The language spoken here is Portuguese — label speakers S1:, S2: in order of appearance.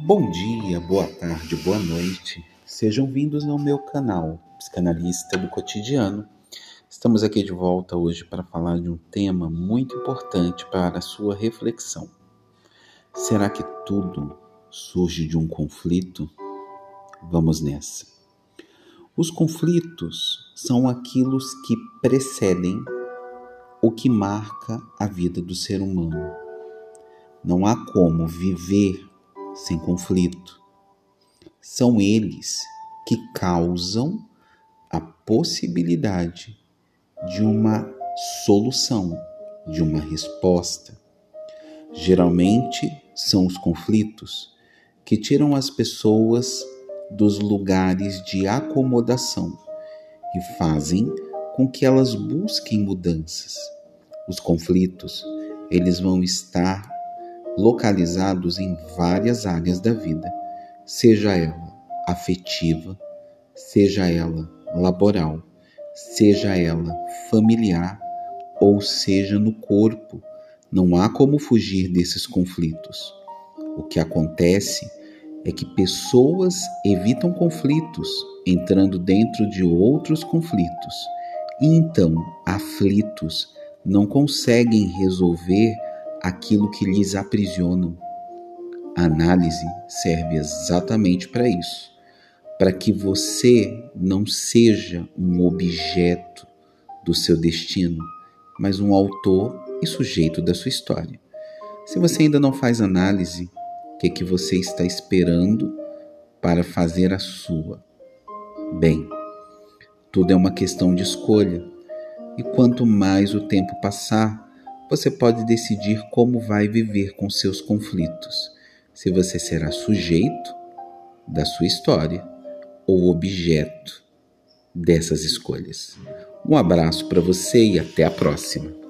S1: Bom dia, boa tarde, boa noite. Sejam vindos ao meu canal, Psicanalista do Cotidiano. Estamos aqui de volta hoje para falar de um tema muito importante para a sua reflexão. Será que tudo surge de um conflito? Vamos nessa. Os conflitos são aquilo que precedem o que marca a vida do ser humano. Não há como viver sem conflito. São eles que causam a possibilidade de uma solução, de uma resposta. Geralmente são os conflitos que tiram as pessoas dos lugares de acomodação e fazem com que elas busquem mudanças. Os conflitos, eles vão estar localizados em várias áreas da vida, seja ela afetiva, seja ela laboral, seja ela familiar ou seja no corpo. Não há como fugir desses conflitos. O que acontece é que pessoas evitam conflitos entrando dentro de outros conflitos e então, aflitos, não conseguem resolver aquilo que lhes aprisionam. A análise serve exatamente para isso, para que você não seja um objeto do seu destino, mas um autor e sujeito da sua história. Se você ainda não faz análise, o que, que você está esperando para fazer a sua? Bem, tudo é uma questão de escolha, e quanto mais o tempo passar, você pode decidir como vai viver com seus conflitos, se você será sujeito da sua história ou objeto dessas escolhas. Um abraço para você e até a próxima.